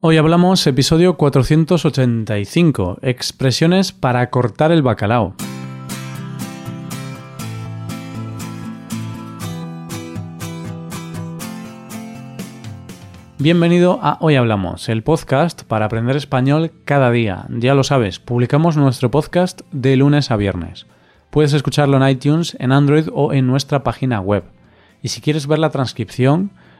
Hoy hablamos episodio 485, expresiones para cortar el bacalao. Bienvenido a Hoy Hablamos, el podcast para aprender español cada día. Ya lo sabes, publicamos nuestro podcast de lunes a viernes. Puedes escucharlo en iTunes, en Android o en nuestra página web. Y si quieres ver la transcripción,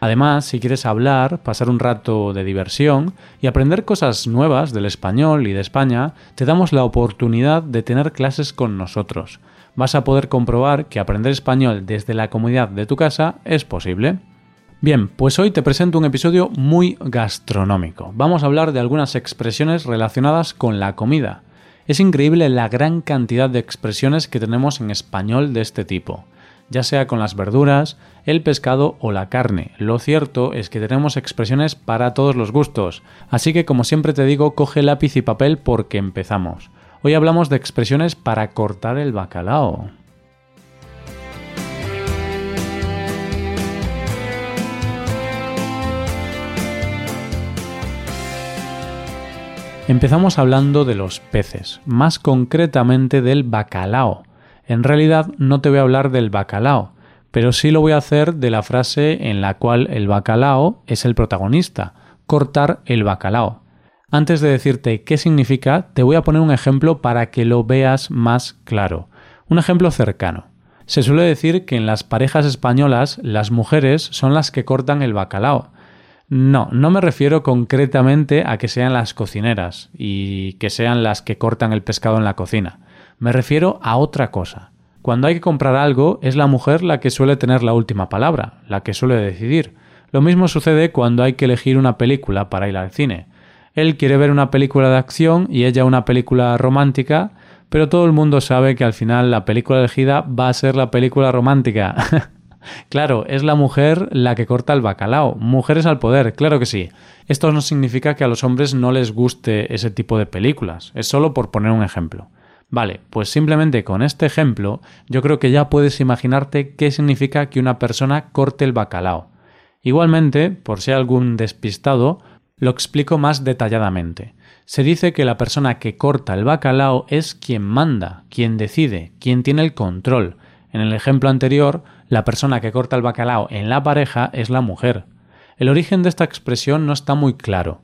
Además, si quieres hablar, pasar un rato de diversión y aprender cosas nuevas del español y de España, te damos la oportunidad de tener clases con nosotros vas a poder comprobar que aprender español desde la comunidad de tu casa es posible. Bien, pues hoy te presento un episodio muy gastronómico. Vamos a hablar de algunas expresiones relacionadas con la comida. Es increíble la gran cantidad de expresiones que tenemos en español de este tipo, ya sea con las verduras, el pescado o la carne. Lo cierto es que tenemos expresiones para todos los gustos, así que como siempre te digo, coge lápiz y papel porque empezamos. Hoy hablamos de expresiones para cortar el bacalao. Empezamos hablando de los peces, más concretamente del bacalao. En realidad no te voy a hablar del bacalao, pero sí lo voy a hacer de la frase en la cual el bacalao es el protagonista, cortar el bacalao. Antes de decirte qué significa, te voy a poner un ejemplo para que lo veas más claro. Un ejemplo cercano. Se suele decir que en las parejas españolas las mujeres son las que cortan el bacalao. No, no me refiero concretamente a que sean las cocineras y que sean las que cortan el pescado en la cocina. Me refiero a otra cosa. Cuando hay que comprar algo es la mujer la que suele tener la última palabra, la que suele decidir. Lo mismo sucede cuando hay que elegir una película para ir al cine. Él quiere ver una película de acción y ella una película romántica, pero todo el mundo sabe que al final la película elegida va a ser la película romántica. claro, es la mujer la que corta el bacalao. Mujeres al poder, claro que sí. Esto no significa que a los hombres no les guste ese tipo de películas, es solo por poner un ejemplo. Vale, pues simplemente con este ejemplo yo creo que ya puedes imaginarte qué significa que una persona corte el bacalao. Igualmente, por si hay algún despistado, lo explico más detalladamente. Se dice que la persona que corta el bacalao es quien manda, quien decide, quien tiene el control. En el ejemplo anterior, la persona que corta el bacalao en la pareja es la mujer. El origen de esta expresión no está muy claro,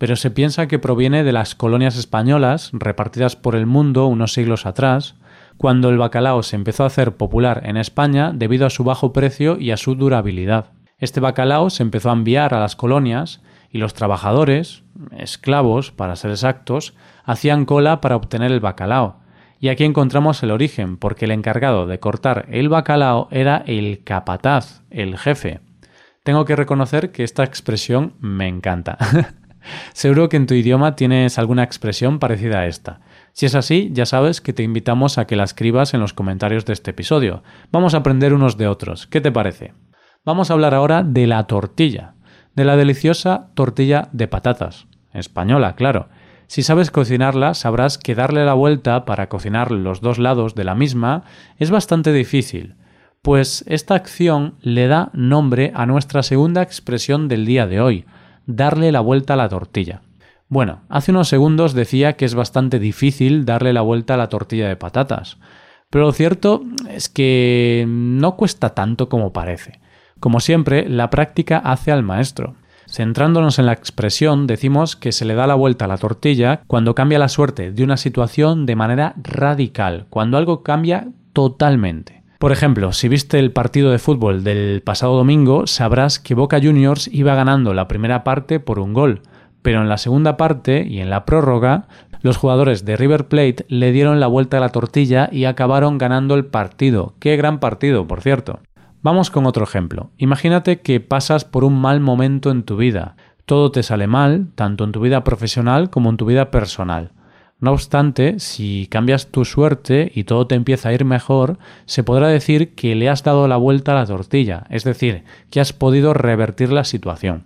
pero se piensa que proviene de las colonias españolas repartidas por el mundo unos siglos atrás, cuando el bacalao se empezó a hacer popular en España debido a su bajo precio y a su durabilidad. Este bacalao se empezó a enviar a las colonias y los trabajadores, esclavos para ser exactos, hacían cola para obtener el bacalao. Y aquí encontramos el origen, porque el encargado de cortar el bacalao era el capataz, el jefe. Tengo que reconocer que esta expresión me encanta. Seguro que en tu idioma tienes alguna expresión parecida a esta. Si es así, ya sabes que te invitamos a que la escribas en los comentarios de este episodio. Vamos a aprender unos de otros. ¿Qué te parece? Vamos a hablar ahora de la tortilla de la deliciosa tortilla de patatas, española, claro. Si sabes cocinarla, sabrás que darle la vuelta para cocinar los dos lados de la misma es bastante difícil, pues esta acción le da nombre a nuestra segunda expresión del día de hoy, darle la vuelta a la tortilla. Bueno, hace unos segundos decía que es bastante difícil darle la vuelta a la tortilla de patatas, pero lo cierto es que no cuesta tanto como parece. Como siempre, la práctica hace al maestro. Centrándonos en la expresión, decimos que se le da la vuelta a la tortilla cuando cambia la suerte de una situación de manera radical, cuando algo cambia totalmente. Por ejemplo, si viste el partido de fútbol del pasado domingo, sabrás que Boca Juniors iba ganando la primera parte por un gol, pero en la segunda parte y en la prórroga, los jugadores de River Plate le dieron la vuelta a la tortilla y acabaron ganando el partido. Qué gran partido, por cierto. Vamos con otro ejemplo. Imagínate que pasas por un mal momento en tu vida. Todo te sale mal, tanto en tu vida profesional como en tu vida personal. No obstante, si cambias tu suerte y todo te empieza a ir mejor, se podrá decir que le has dado la vuelta a la tortilla, es decir, que has podido revertir la situación.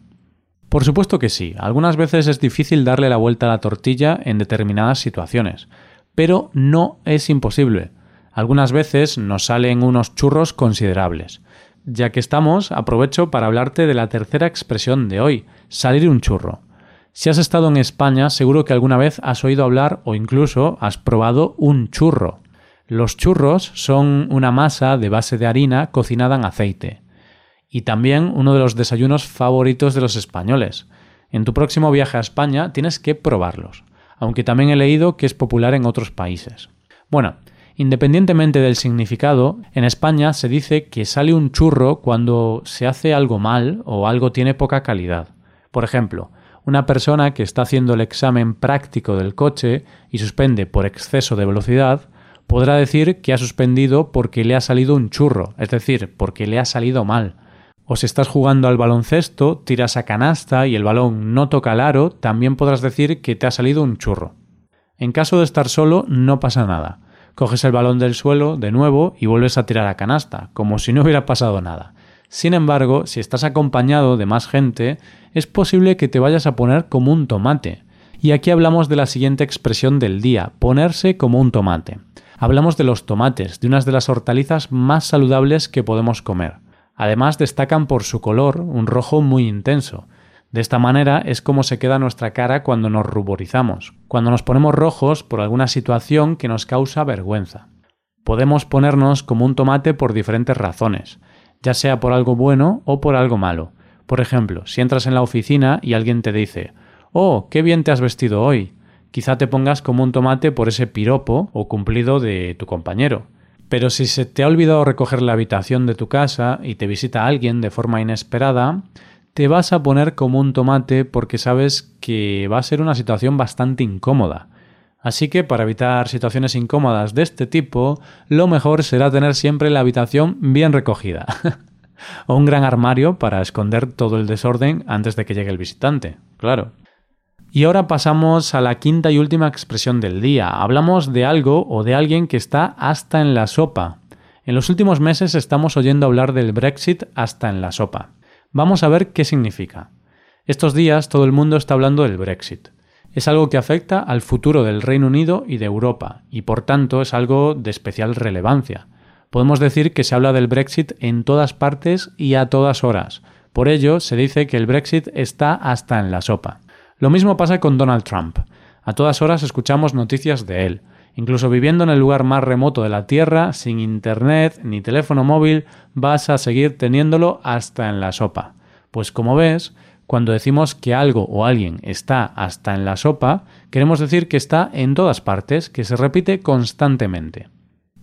Por supuesto que sí, algunas veces es difícil darle la vuelta a la tortilla en determinadas situaciones, pero no es imposible. Algunas veces nos salen unos churros considerables. Ya que estamos, aprovecho para hablarte de la tercera expresión de hoy, salir un churro. Si has estado en España, seguro que alguna vez has oído hablar o incluso has probado un churro. Los churros son una masa de base de harina cocinada en aceite. Y también uno de los desayunos favoritos de los españoles. En tu próximo viaje a España tienes que probarlos, aunque también he leído que es popular en otros países. Bueno, independientemente del significado, en España se dice que sale un churro cuando se hace algo mal o algo tiene poca calidad. Por ejemplo, una persona que está haciendo el examen práctico del coche y suspende por exceso de velocidad, podrá decir que ha suspendido porque le ha salido un churro, es decir, porque le ha salido mal. O si estás jugando al baloncesto, tiras a canasta y el balón no toca el aro, también podrás decir que te ha salido un churro. En caso de estar solo, no pasa nada. Coges el balón del suelo de nuevo y vuelves a tirar a canasta, como si no hubiera pasado nada. Sin embargo, si estás acompañado de más gente, es posible que te vayas a poner como un tomate. Y aquí hablamos de la siguiente expresión del día, ponerse como un tomate. Hablamos de los tomates, de unas de las hortalizas más saludables que podemos comer. Además destacan por su color, un rojo muy intenso. De esta manera es como se queda nuestra cara cuando nos ruborizamos, cuando nos ponemos rojos por alguna situación que nos causa vergüenza. Podemos ponernos como un tomate por diferentes razones ya sea por algo bueno o por algo malo. Por ejemplo, si entras en la oficina y alguien te dice, Oh, qué bien te has vestido hoy, quizá te pongas como un tomate por ese piropo o cumplido de tu compañero. Pero si se te ha olvidado recoger la habitación de tu casa y te visita alguien de forma inesperada, te vas a poner como un tomate porque sabes que va a ser una situación bastante incómoda. Así que para evitar situaciones incómodas de este tipo, lo mejor será tener siempre la habitación bien recogida. o un gran armario para esconder todo el desorden antes de que llegue el visitante, claro. Y ahora pasamos a la quinta y última expresión del día. Hablamos de algo o de alguien que está hasta en la sopa. En los últimos meses estamos oyendo hablar del Brexit hasta en la sopa. Vamos a ver qué significa. Estos días todo el mundo está hablando del Brexit es algo que afecta al futuro del Reino Unido y de Europa, y por tanto es algo de especial relevancia. Podemos decir que se habla del Brexit en todas partes y a todas horas. Por ello, se dice que el Brexit está hasta en la sopa. Lo mismo pasa con Donald Trump. A todas horas escuchamos noticias de él. Incluso viviendo en el lugar más remoto de la Tierra, sin Internet ni teléfono móvil, vas a seguir teniéndolo hasta en la sopa. Pues como ves, cuando decimos que algo o alguien está hasta en la sopa, queremos decir que está en todas partes, que se repite constantemente.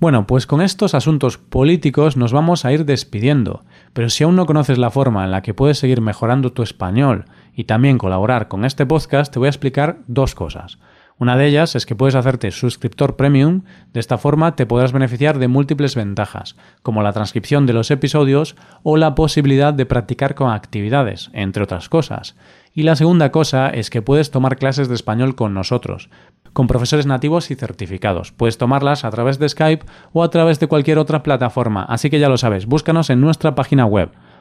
Bueno, pues con estos asuntos políticos nos vamos a ir despidiendo, pero si aún no conoces la forma en la que puedes seguir mejorando tu español y también colaborar con este podcast, te voy a explicar dos cosas. Una de ellas es que puedes hacerte suscriptor premium, de esta forma te podrás beneficiar de múltiples ventajas, como la transcripción de los episodios o la posibilidad de practicar con actividades, entre otras cosas. Y la segunda cosa es que puedes tomar clases de español con nosotros, con profesores nativos y certificados. Puedes tomarlas a través de Skype o a través de cualquier otra plataforma, así que ya lo sabes, búscanos en nuestra página web